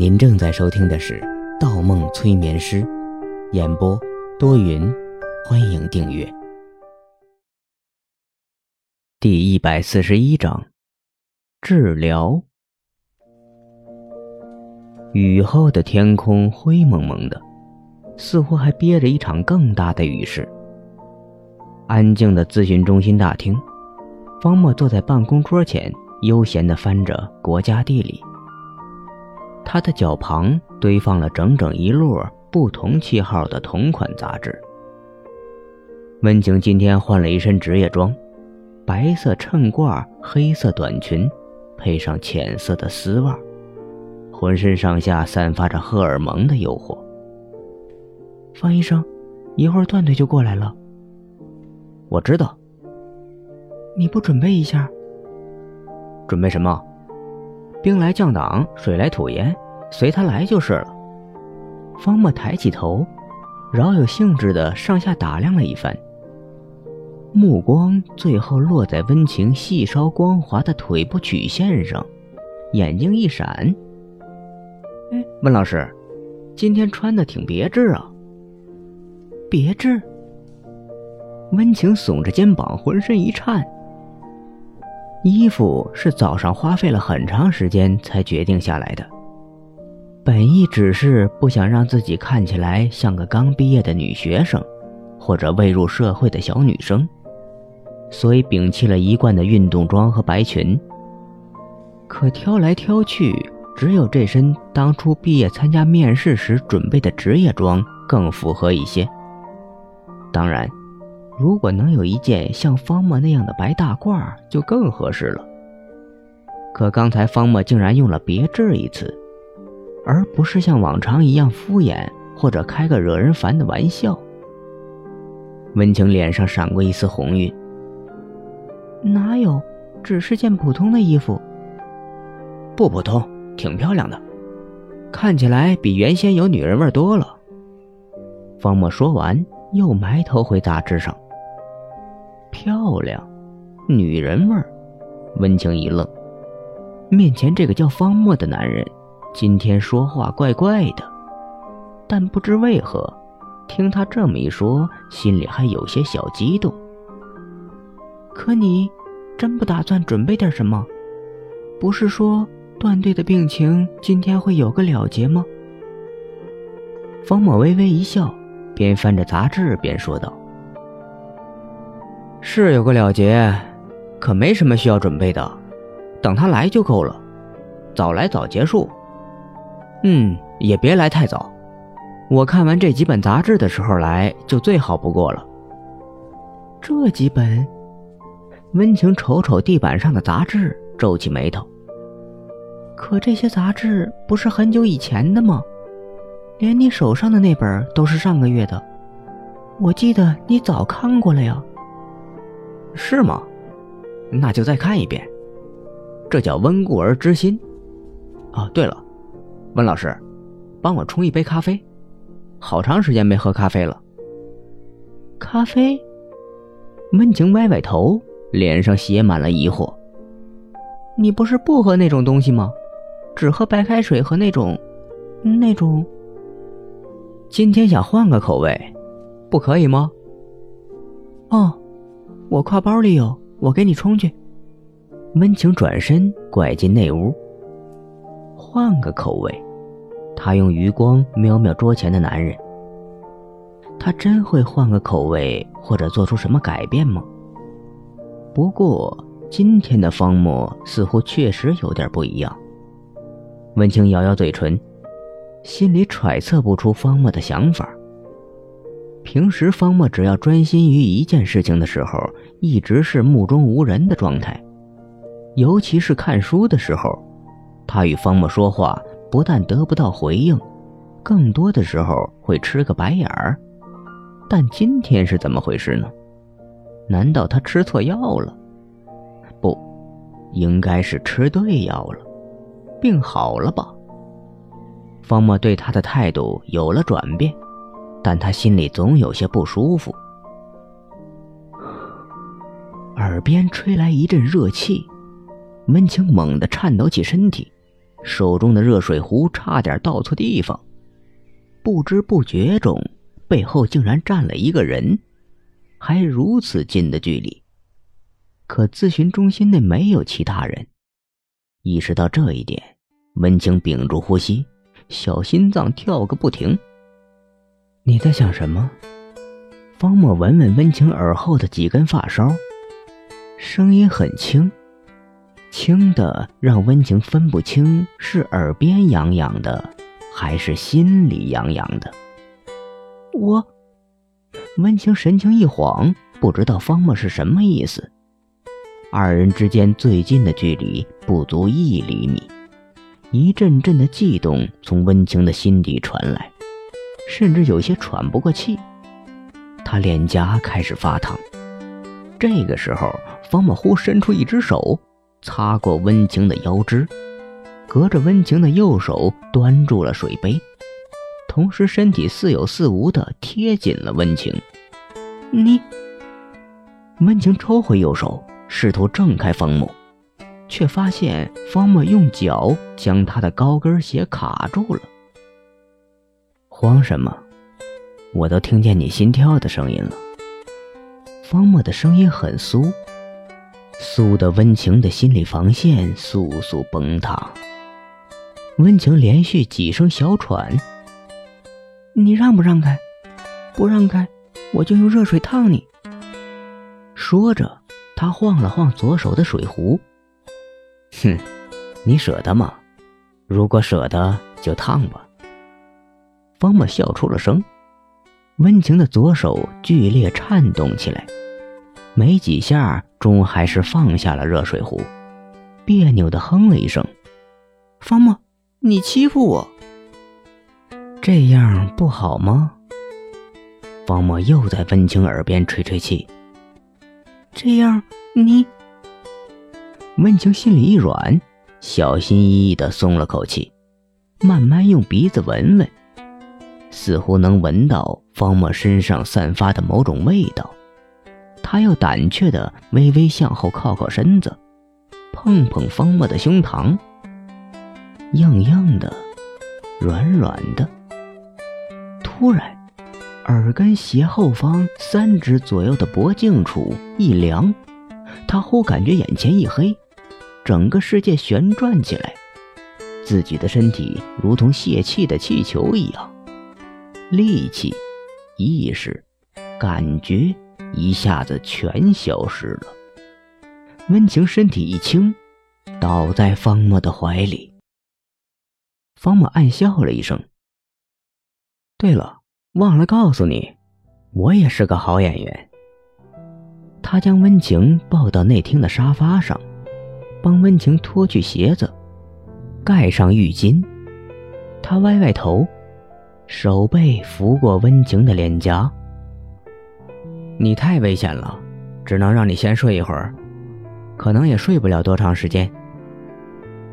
您正在收听的是《盗梦催眠师》，演播多云，欢迎订阅。第一百四十一章，治疗。雨后的天空灰蒙蒙的，似乎还憋着一场更大的雨势。安静的咨询中心大厅，方墨坐在办公桌前，悠闲地翻着《国家地理》。他的脚旁堆放了整整一摞不同期号的同款杂志。温情今天换了一身职业装，白色衬褂、黑色短裙，配上浅色的丝袜，浑身上下散发着荷尔蒙的诱惑。方医生，一会儿段队就过来了。我知道。你不准备一下？准备什么？兵来将挡，水来土掩，随他来就是了。方墨抬起头，饶有兴致地上下打量了一番，目光最后落在温情细稍光滑的腿部曲线上，眼睛一闪：“哎，温老师，今天穿的挺别致啊。”别致。温情耸着肩膀，浑身一颤。衣服是早上花费了很长时间才决定下来的，本意只是不想让自己看起来像个刚毕业的女学生，或者未入社会的小女生，所以摒弃了一贯的运动装和白裙。可挑来挑去，只有这身当初毕业参加面试时准备的职业装更符合一些。当然。如果能有一件像方墨那样的白大褂，就更合适了。可刚才方墨竟然用了“别致”一词，而不是像往常一样敷衍或者开个惹人烦的玩笑。温情脸上闪过一丝红晕。哪有，只是件普通的衣服。不普通，挺漂亮的，看起来比原先有女人味多了。方墨说完，又埋头回杂志上。漂亮，女人味儿。温情一愣，面前这个叫方墨的男人，今天说话怪怪的。但不知为何，听他这么一说，心里还有些小激动。可你真不打算准备点什么？不是说段队的病情今天会有个了结吗？方墨微微一笑，边翻着杂志边说道。是有个了结，可没什么需要准备的，等他来就够了。早来早结束。嗯，也别来太早。我看完这几本杂志的时候来就最好不过了。这几本，温情瞅瞅地板上的杂志，皱起眉头。可这些杂志不是很久以前的吗？连你手上的那本都是上个月的。我记得你早看过了呀。是吗？那就再看一遍。这叫温故而知新。哦，对了，温老师，帮我冲一杯咖啡。好长时间没喝咖啡了。咖啡？温情歪歪头，脸上写满了疑惑。你不是不喝那种东西吗？只喝白开水和那种……那种……今天想换个口味，不可以吗？哦。我挎包里有，我给你冲去。温情转身拐进内屋，换个口味。他用余光瞄瞄桌前的男人，他真会换个口味或者做出什么改变吗？不过今天的方墨似乎确实有点不一样。温情咬咬嘴唇，心里揣测不出方墨的想法。平时方墨只要专心于一件事情的时候，一直是目中无人的状态。尤其是看书的时候，他与方墨说话不但得不到回应，更多的时候会吃个白眼儿。但今天是怎么回事呢？难道他吃错药了？不，应该是吃对药了，病好了吧？方墨对他的态度有了转变。但他心里总有些不舒服，耳边吹来一阵热气，温情猛地颤抖起身体，手中的热水壶差点倒错地方。不知不觉中，背后竟然站了一个人，还如此近的距离。可咨询中心内没有其他人。意识到这一点，温情屏住呼吸，小心脏跳个不停。你在想什么？方墨闻闻温情耳后的几根发梢，声音很轻，轻的让温情分不清是耳边痒痒的，还是心里痒痒的。我，温情神情一晃，不知道方墨是什么意思。二人之间最近的距离不足一厘米，一阵阵的悸动从温情的心底传来，甚至有些喘不过气。他脸颊开始发烫。这个时候，方莫忽伸出一只手，擦过温情的腰肢，隔着温情的右手端住了水杯，同时身体似有似无的贴紧了温情。你，温情抽回右手。试图挣开方木，却发现方木用脚将他的高跟鞋卡住了。慌什么？我都听见你心跳的声音了。方木的声音很酥，酥的温情的心理防线簌簌崩塌。温情连续几声小喘。你让不让开？不让开，我就用热水烫你。说着。他晃了晃左手的水壶，哼，你舍得吗？如果舍得，就烫吧。方墨笑出了声，温情的左手剧烈颤动起来，没几下，终还是放下了热水壶，别扭的哼了一声：“方墨，你欺负我，这样不好吗？”方墨又在温情耳边吹吹气。这样，你温情心里一软，小心翼翼的松了口气，慢慢用鼻子闻闻，似乎能闻到方墨身上散发的某种味道。他又胆怯的微微向后靠靠身子，碰碰方墨的胸膛，硬硬的，软软的。突然。耳根斜后方三指左右的脖颈处一凉，他忽感觉眼前一黑，整个世界旋转起来，自己的身体如同泄气的气球一样，力气、意识、感觉一下子全消失了。温情身体一轻，倒在方墨的怀里。方墨暗笑了一声。对了。忘了告诉你，我也是个好演员。他将温情抱到内厅的沙发上，帮温情脱去鞋子，盖上浴巾。他歪歪头，手背拂过温情的脸颊。你太危险了，只能让你先睡一会儿，可能也睡不了多长时间。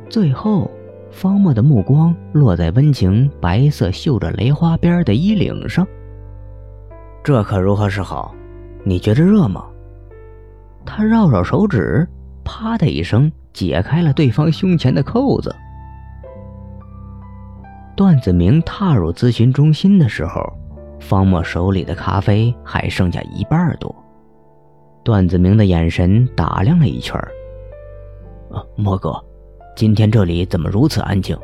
最后。方墨的目光落在温情白色绣着雷花边的衣领上。这可如何是好？你觉着热吗？他绕绕手指，啪的一声解开了对方胸前的扣子。段子明踏入咨询中心的时候，方墨手里的咖啡还剩下一半多。段子明的眼神打量了一圈啊，莫哥。今天这里怎么如此安静？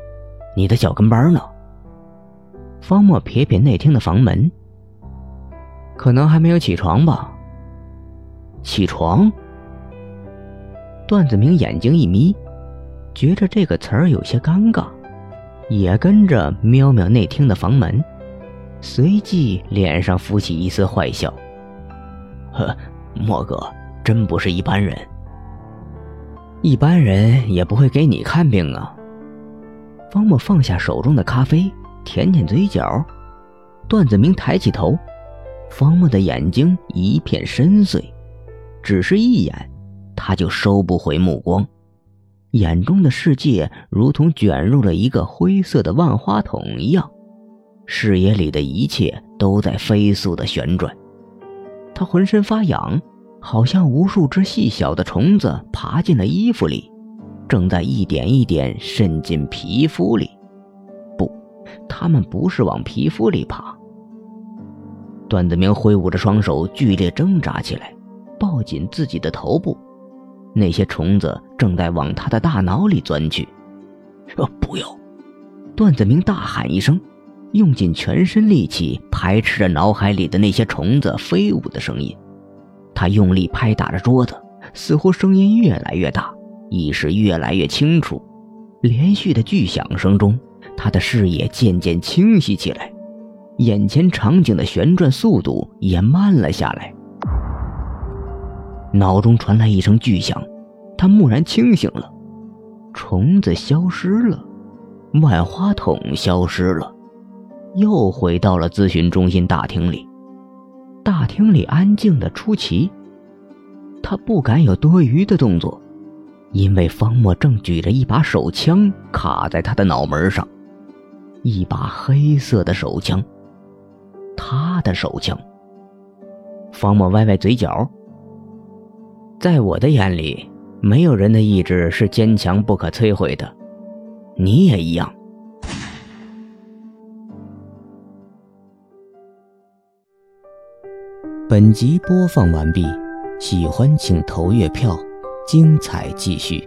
你的小跟班呢？方墨瞥瞥内厅的房门，可能还没有起床吧。起床？段子明眼睛一眯，觉着这个词儿有些尴尬，也跟着瞄瞄内厅的房门，随即脸上浮起一丝坏笑：“呵，莫哥真不是一般人。”一般人也不会给你看病啊。方墨放下手中的咖啡，舔舔嘴角。段子明抬起头，方墨的眼睛一片深邃，只是一眼，他就收不回目光，眼中的世界如同卷入了一个灰色的万花筒一样，视野里的一切都在飞速的旋转。他浑身发痒。好像无数只细小的虫子爬进了衣服里，正在一点一点渗进皮肤里。不，他们不是往皮肤里爬。段子明挥舞着双手，剧烈挣扎起来，抱紧自己的头部。那些虫子正在往他的大脑里钻去。啊，不要！段子明大喊一声，用尽全身力气排斥着脑海里的那些虫子飞舞的声音。他用力拍打着桌子，似乎声音越来越大，意识越来越清楚。连续的巨响声中，他的视野渐渐清晰起来。眼前场景的旋转速度也慢了下来，脑中传来一声巨响，他蓦然清醒了，虫子消失了，万花筒消失了，又回到了咨询中心大厅里。大厅里安静的出奇，他不敢有多余的动作，因为方墨正举着一把手枪卡在他的脑门上，一把黑色的手枪。他的手枪。方墨歪歪嘴角。在我的眼里，没有人的意志是坚强不可摧毁的，你也一样。本集播放完毕，喜欢请投月票，精彩继续。